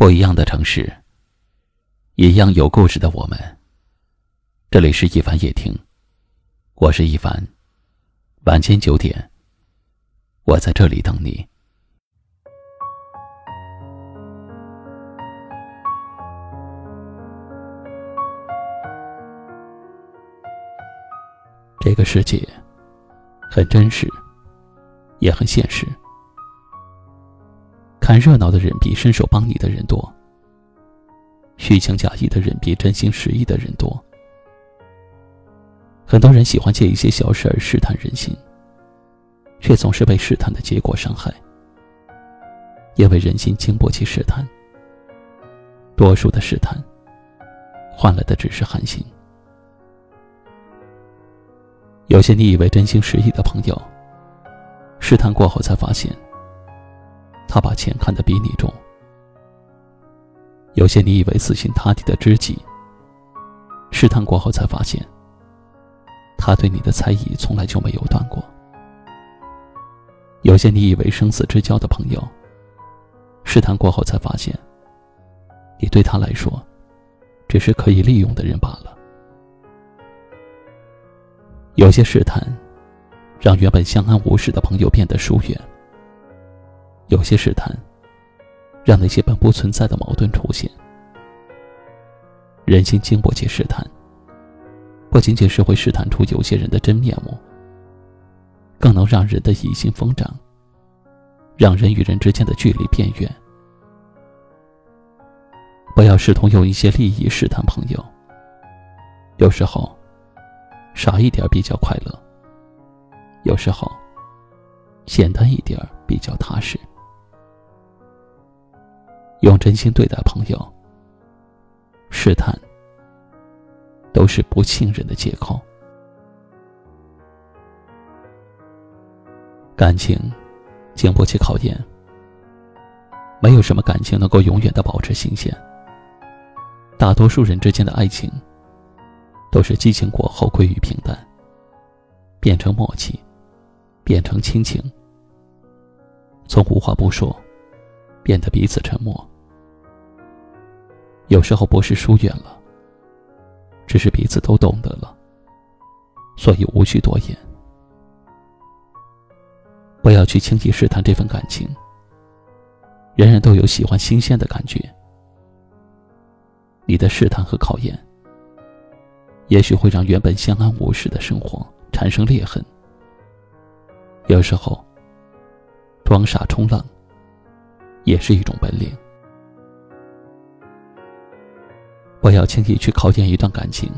不一样的城市，一样有故事的我们。这里是一凡夜听，我是一凡。晚间九点，我在这里等你。这个世界很真实，也很现实。看热闹的人比伸手帮你的人多，虚情假意的人比真心实意的人多。很多人喜欢借一些小事儿试探人心，却总是被试探的结果伤害。因为人心经不起试探，多数的试探换来的只是寒心。有些你以为真心实意的朋友，试探过后才发现。他把钱看得比你重。有些你以为死心塌地的知己，试探过后才发现，他对你的猜疑从来就没有断过。有些你以为生死之交的朋友，试探过后才发现，你对他来说，只是可以利用的人罢了。有些试探，让原本相安无事的朋友变得疏远。有些试探，让那些本不存在的矛盾出现。人心经不起试探，不仅仅是会试探出有些人的真面目，更能让人的疑心疯长，让人与人之间的距离变远。不要试图用一些利益试探朋友。有时候，少一点比较快乐；有时候，简单一点比较踏实。用真心对待朋友，试探都是不信任的借口。感情经不起考验，没有什么感情能够永远的保持新鲜。大多数人之间的爱情，都是激情过后归于平淡，变成默契，变成亲情，从无话不说，变得彼此沉默。有时候不是疏远了，只是彼此都懂得了，所以无需多言。不要去轻易试探这份感情。人人都有喜欢新鲜的感觉，你的试探和考验，也许会让原本相安无事的生活产生裂痕。有时候，装傻充愣，也是一种本领。不要轻易去考验一段感情。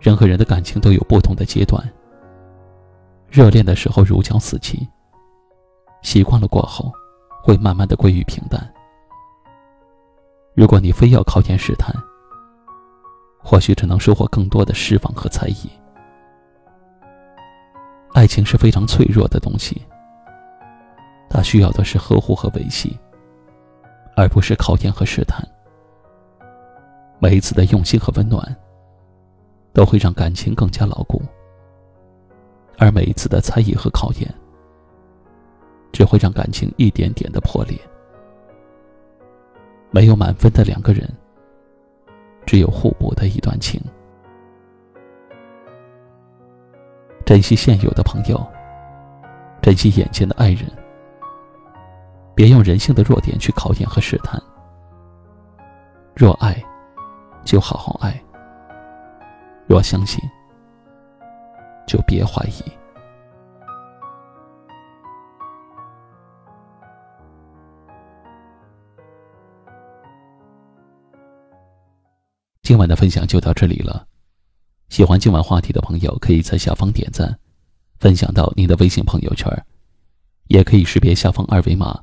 人和人的感情都有不同的阶段。热恋的时候如胶似漆，习惯了过后，会慢慢的归于平淡。如果你非要考验试探，或许只能收获更多的失望和猜疑。爱情是非常脆弱的东西，他需要的是呵护和维系，而不是考验和试探。每一次的用心和温暖，都会让感情更加牢固；而每一次的猜疑和考验，只会让感情一点点的破裂。没有满分的两个人，只有互补的一段情。珍惜现有的朋友，珍惜眼前的爱人，别用人性的弱点去考验和试探。若爱。就好好爱。若相信，就别怀疑。今晚的分享就到这里了。喜欢今晚话题的朋友，可以在下方点赞，分享到您的微信朋友圈，也可以识别下方二维码，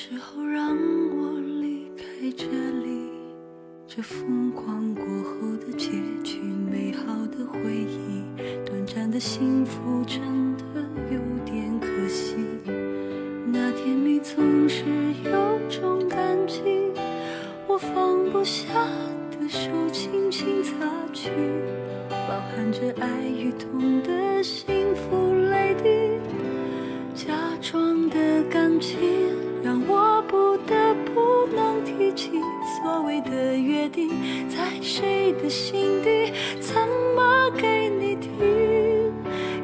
时候让我离开这里，这疯狂过后的结局，美好的回忆，短暂的幸福真的有点可惜。那甜蜜总是有种感激，我放不下的手轻轻擦去，包含着爱与痛的心的约定，在谁的心底，怎么给你听？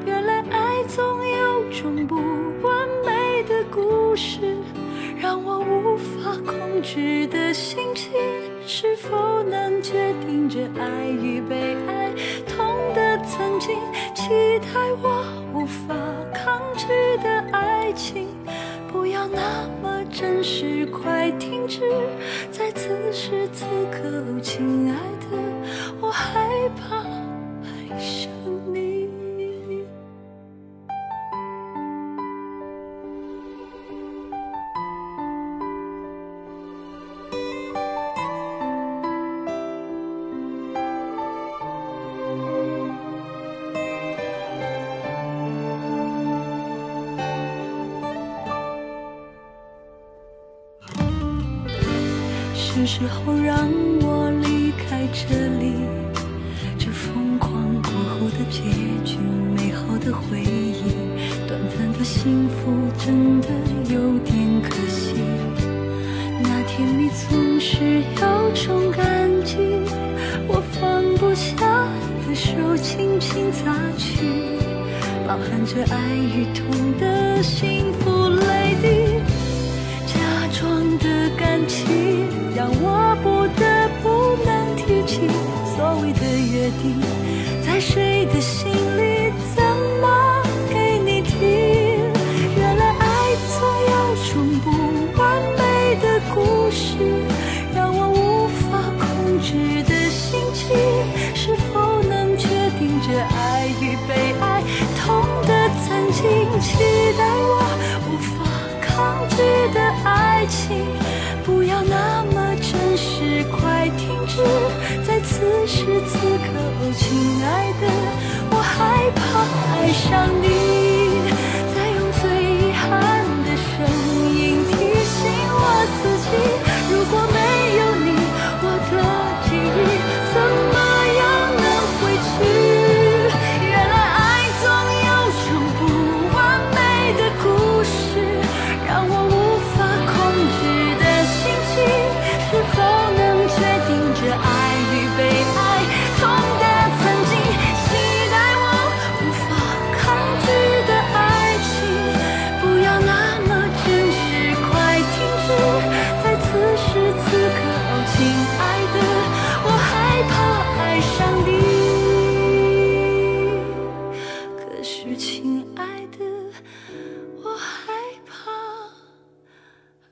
原来爱总有种不完美的故事，让我无法控制的心情，是否能决定这爱与被爱？痛的曾经，期待我无法抗拒的爱情。不要那么真实，快停止！在此时此刻，亲爱的，我害怕爱上是时候让我离开这里，这疯狂过后的结局，美好的回忆，短暂的幸福真的有点可惜。那甜蜜总是有种感激，我放不下的手轻轻擦去，包含着爱与痛的幸福泪滴，的感情。让我不得不能提起所谓的约定，在谁的心里，上你。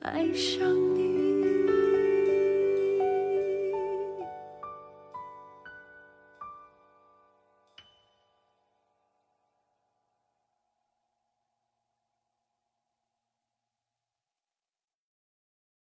爱上你。